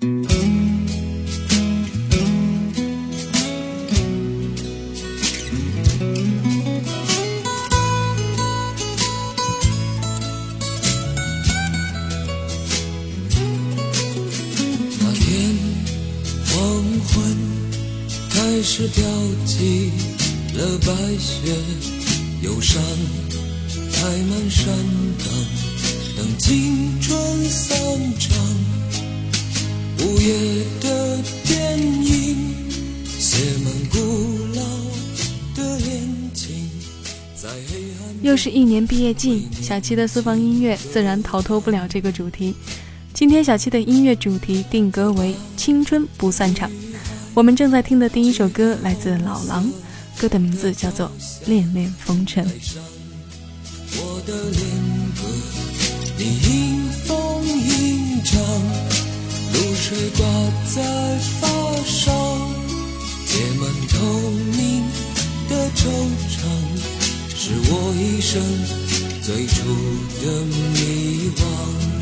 那天黄昏开始飘起了白雪，忧伤开满山岗，等青春散场。午夜的电影写满古老的恋情，在黑暗。又是一年毕业季，小七的私房音乐自然逃脱不了这个主题。今天小七的音乐主题定格为“青春不散场”。我们正在听的第一首歌来自老狼，歌的名字叫做《恋恋风尘》。我的恋歌，你迎风吟唱，水挂在发梢，结满透明的惆怅，是我一生最初的迷惘。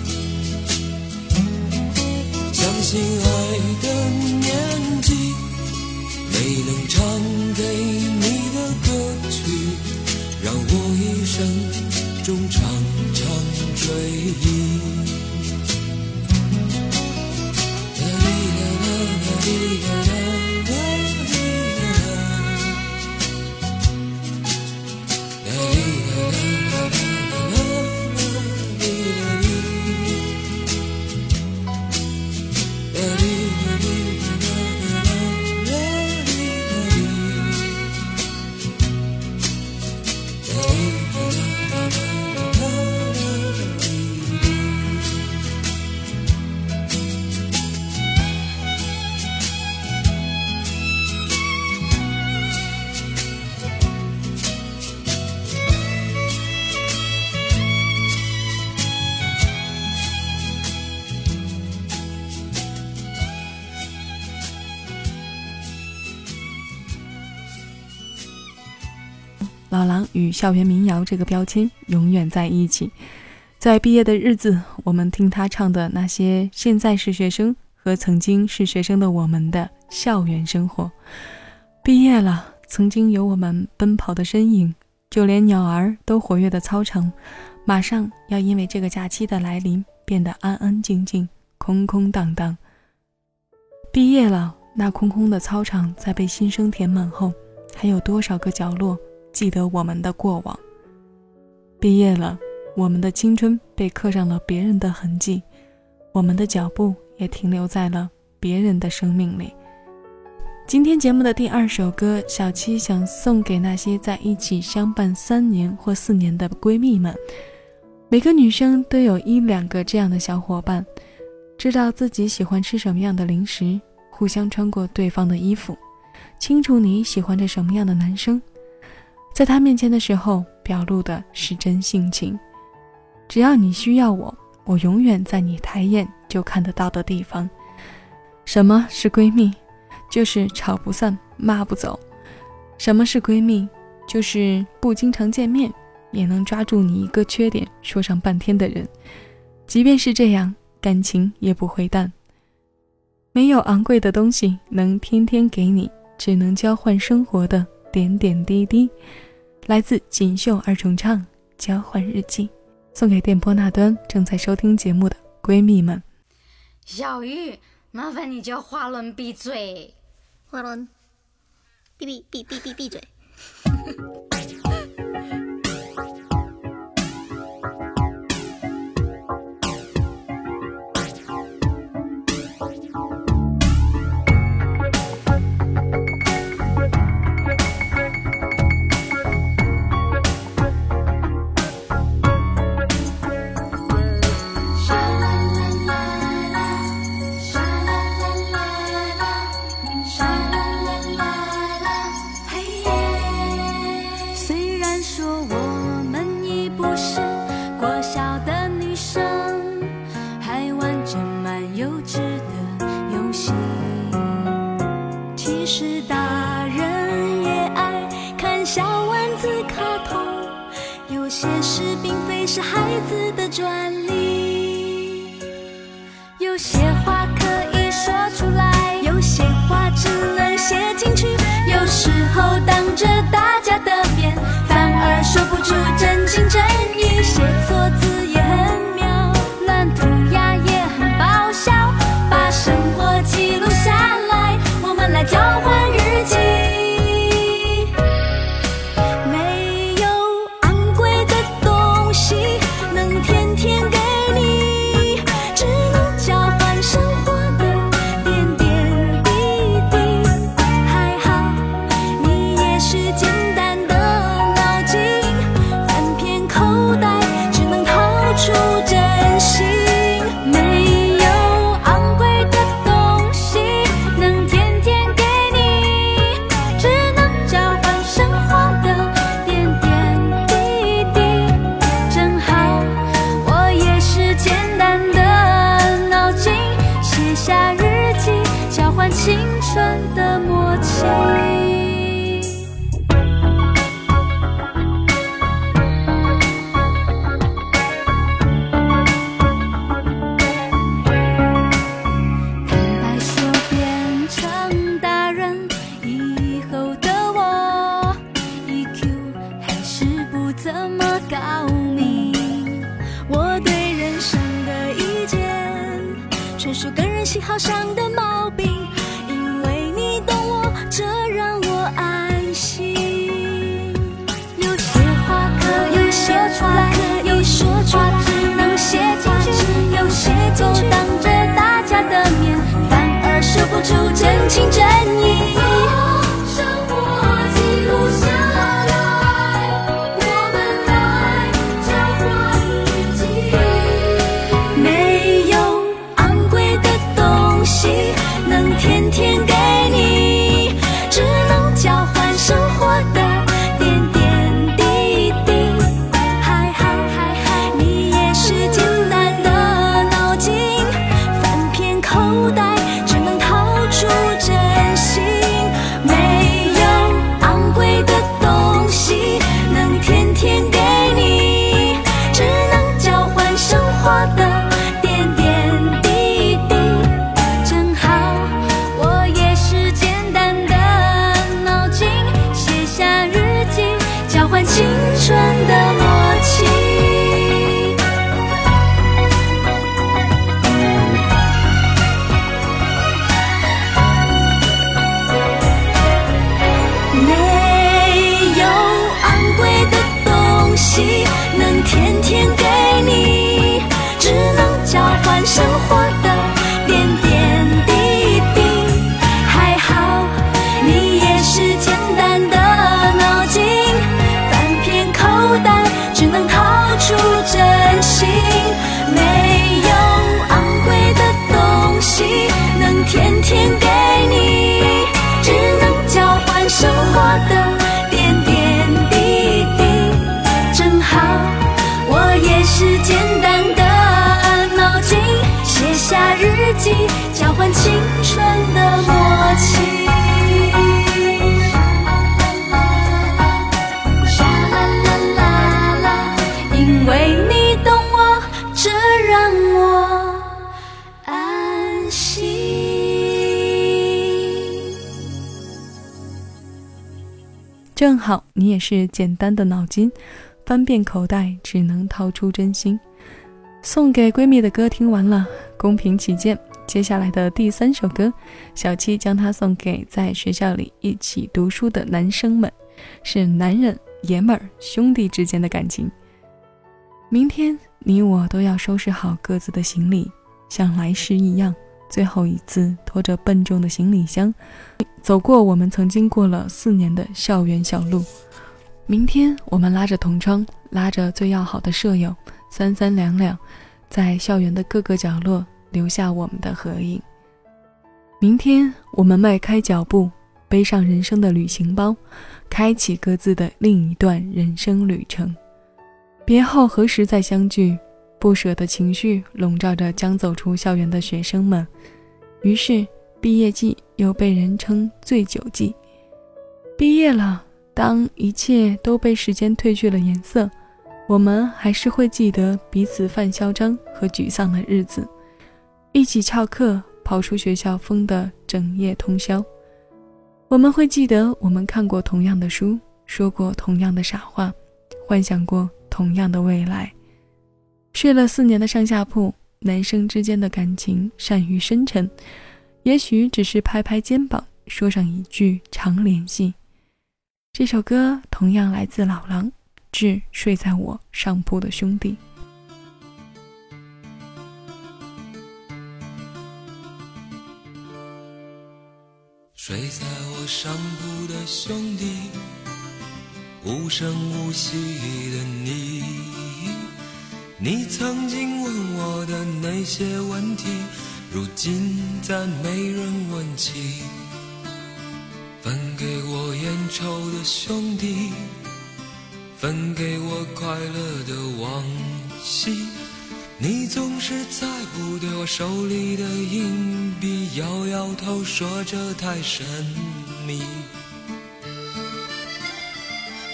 亲爱的年纪，没能唱给你的歌曲，让我一生中常常追忆。老狼与校园民谣这个标签永远在一起。在毕业的日子，我们听他唱的那些现在是学生和曾经是学生的我们的校园生活。毕业了，曾经有我们奔跑的身影，就连鸟儿都活跃的操场，马上要因为这个假期的来临变得安安静静、空空荡荡。毕业了，那空空的操场在被新生填满后，还有多少个角落记得我们的过往？毕业了，我们的青春被刻上了别人的痕迹，我们的脚步也停留在了别人的生命里。今天节目的第二首歌，小七想送给那些在一起相伴三年或四年的闺蜜们。每个女生都有一两个这样的小伙伴，知道自己喜欢吃什么样的零食，互相穿过对方的衣服，清楚你喜欢着什么样的男生，在他面前的时候表露的是真性情。只要你需要我，我永远在你抬眼就看得到的地方。什么是闺蜜？就是吵不散，骂不走。什么是闺蜜？就是不经常见面，也能抓住你一个缺点说上半天的人。即便是这样，感情也不会淡。没有昂贵的东西能天天给你，只能交换生活的点点滴滴。来自锦绣二重唱《交换日记》，送给电波那端正在收听节目的闺蜜们。小玉，麻烦你叫花轮闭嘴。华伦，闭闭闭闭闭闭嘴。小丸子卡通有些事并非是孩子的专利。有些话可以说出来有些话只能写进去有时候当着大家的面反而说不出真情正好你也是简单的脑筋，翻遍口袋只能掏出真心。送给闺蜜的歌听完了，公平起见。接下来的第三首歌，小七将它送给在学校里一起读书的男生们，是男人、爷们儿、兄弟之间的感情。明天你我都要收拾好各自的行李，像来时一样，最后一次拖着笨重的行李箱，走过我们曾经过了四年的校园小路。明天我们拉着同窗，拉着最要好的舍友，三三两两，在校园的各个角落。留下我们的合影。明天我们迈开脚步，背上人生的旅行包，开启各自的另一段人生旅程。别后何时再相聚？不舍的情绪笼罩着将走出校园的学生们。于是，毕业季又被人称醉酒季。毕业了，当一切都被时间褪去了颜色，我们还是会记得彼此犯嚣张和沮丧的日子。一起翘课，跑出学校疯的整夜通宵。我们会记得，我们看过同样的书，说过同样的傻话，幻想过同样的未来。睡了四年的上下铺，男生之间的感情善于深沉，也许只是拍拍肩膀，说上一句常联系。这首歌同样来自老狼，致睡在我上铺的兄弟。睡在我上铺的兄弟，无声无息的你，你曾经问我的那些问题，如今再没人问起。分给我烟抽的兄弟，分给我快乐的往昔。你总是猜不对我手里的硬币，摇摇头说这太神秘。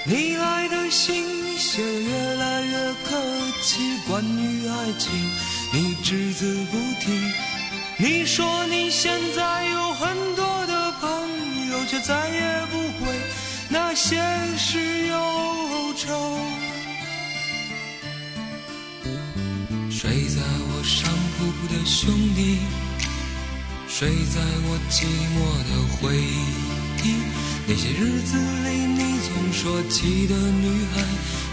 你来的信写越来越客气，关于爱情你只字不提。你说你现在有很多的朋友，却再也不会那些事忧愁。睡在我上铺的兄弟，睡在我寂寞的回忆。那些日子里，你总说起的女孩，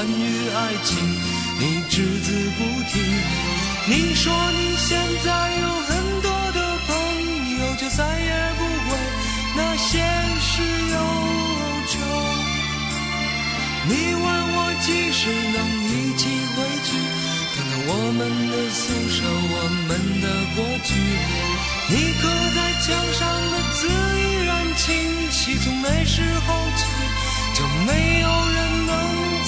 关于爱情，你只字不提。你说你现在有很多的朋友，就再也不为那些事忧愁。你问我几时能一起回去，看看我们的宿舍，我们的过去。你刻在墙上的字依然清晰，从那时候起就没有人能。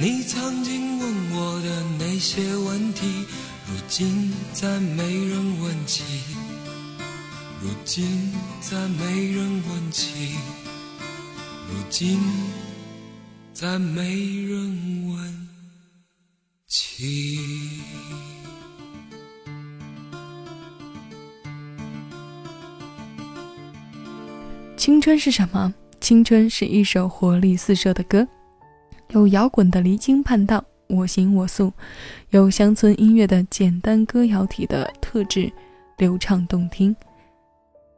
你曾经问我的那些问题，如今再没人问起。如今再没人问起。如今再没人问起。青春是什么？青春是一首活力四射的歌。有摇滚的离经叛道，我行我素，有乡村音乐的简单歌谣体的特质，流畅动听。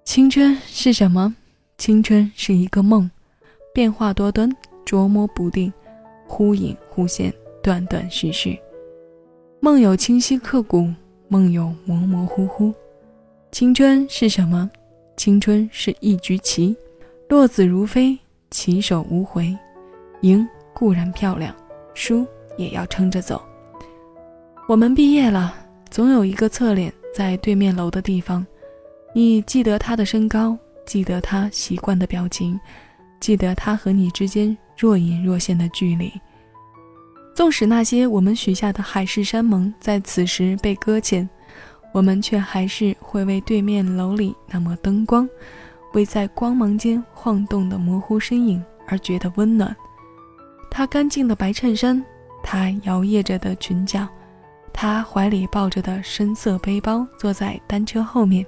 青春是什么？青春是一个梦，变化多端，捉摸不定，忽隐忽现，断断续续。梦有清晰刻骨，梦有模模糊糊。青春是什么？青春是一局棋，落子如飞，棋手无回。赢固然漂亮，输也要撑着走。我们毕业了，总有一个侧脸在对面楼的地方。你记得他的身高，记得他习惯的表情，记得他和你之间若隐若现的距离。纵使那些我们许下的海誓山盟在此时被搁浅。我们却还是会为对面楼里那抹灯光，为在光芒间晃动的模糊身影而觉得温暖。他干净的白衬衫，他摇曳着的裙角，他怀里抱着的深色背包，坐在单车后面，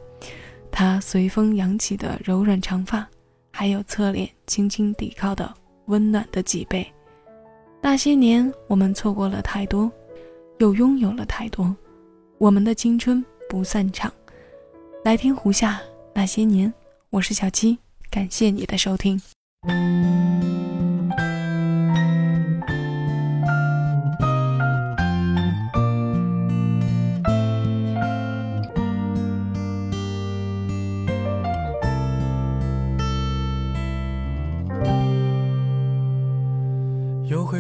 他随风扬起的柔软长发，还有侧脸轻轻抵靠的温暖的脊背。那些年，我们错过了太多，又拥有了太多。我们的青春。不散场，来听胡夏那些年。我是小七，感谢你的收听。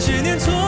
些年错。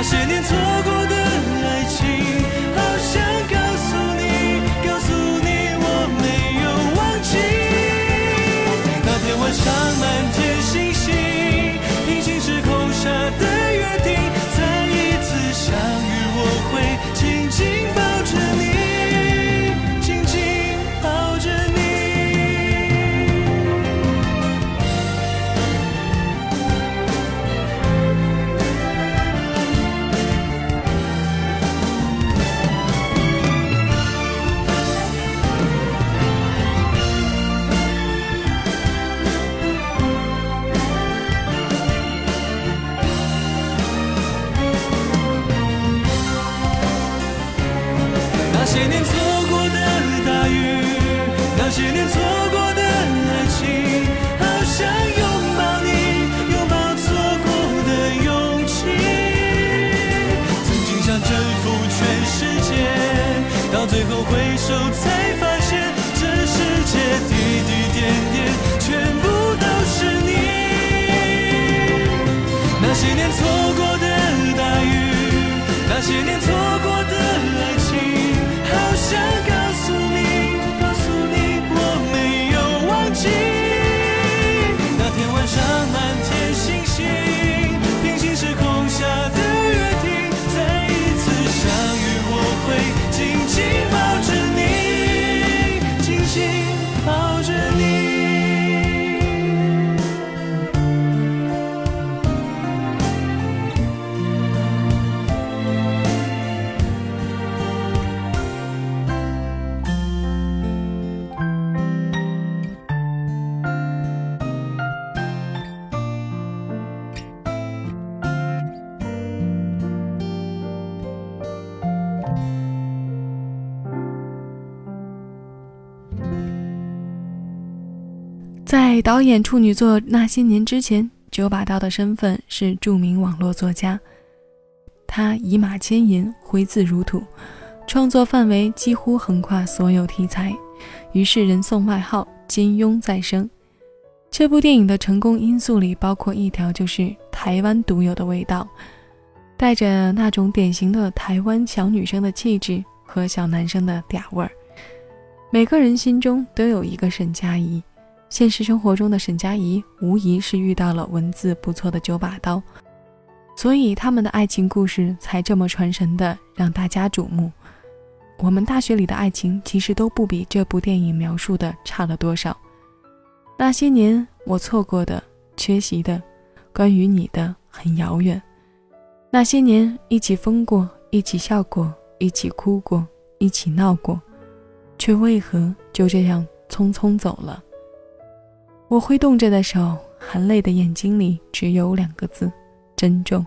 那些年错过的给导演处女作《那些年》之前，九把刀的身份是著名网络作家。他以马千言，挥字如土，创作范围几乎横跨所有题材，于是人送外号“金庸再生”。这部电影的成功因素里，包括一条就是台湾独有的味道，带着那种典型的台湾小女生的气质和小男生的嗲味儿。每个人心中都有一个沈佳宜。现实生活中的沈佳宜无疑是遇到了文字不错的九把刀，所以他们的爱情故事才这么传神的让大家瞩目。我们大学里的爱情其实都不比这部电影描述的差了多少。那些年我错过的、缺席的，关于你的很遥远。那些年一起疯过，一起笑过，一起哭过，一起闹过，却为何就这样匆匆走了？我挥动着的手，含泪的眼睛里只有两个字：珍重。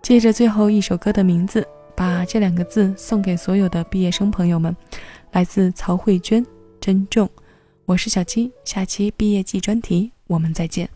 借着最后一首歌的名字，把这两个字送给所有的毕业生朋友们。来自曹慧娟，《珍重》。我是小七，下期毕业季专题我们再见。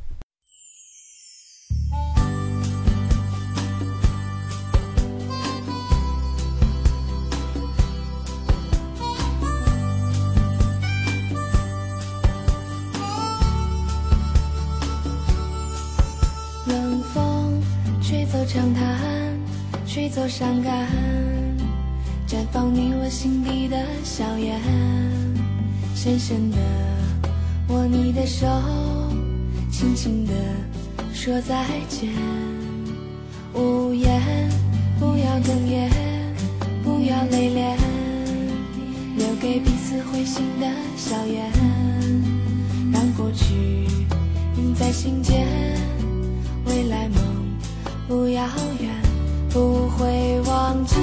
多伤感，绽放你我心底的笑颜。深深的握你的手，轻轻的说再见。无言，不要哽咽，不要泪涟，留给彼此会心的笑颜，让过去印在心间。未来梦不遥远，不会忘记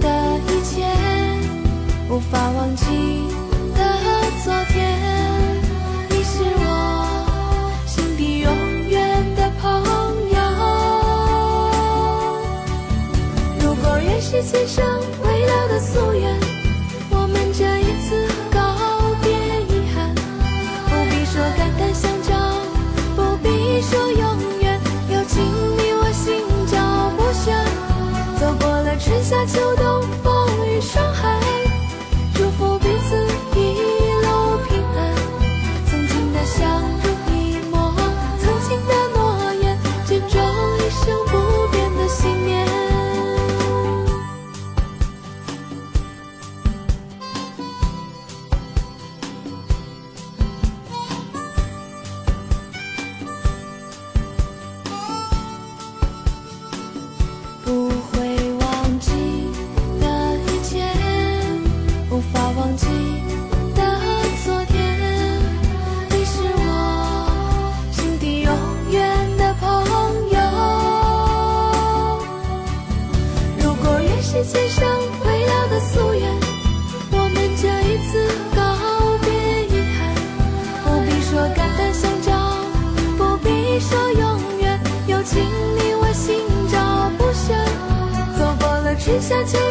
的一切，无法忘记的昨天。你是我心底永远的朋友。如果缘是今生未了的夙愿，春夏秋冬，夏秋。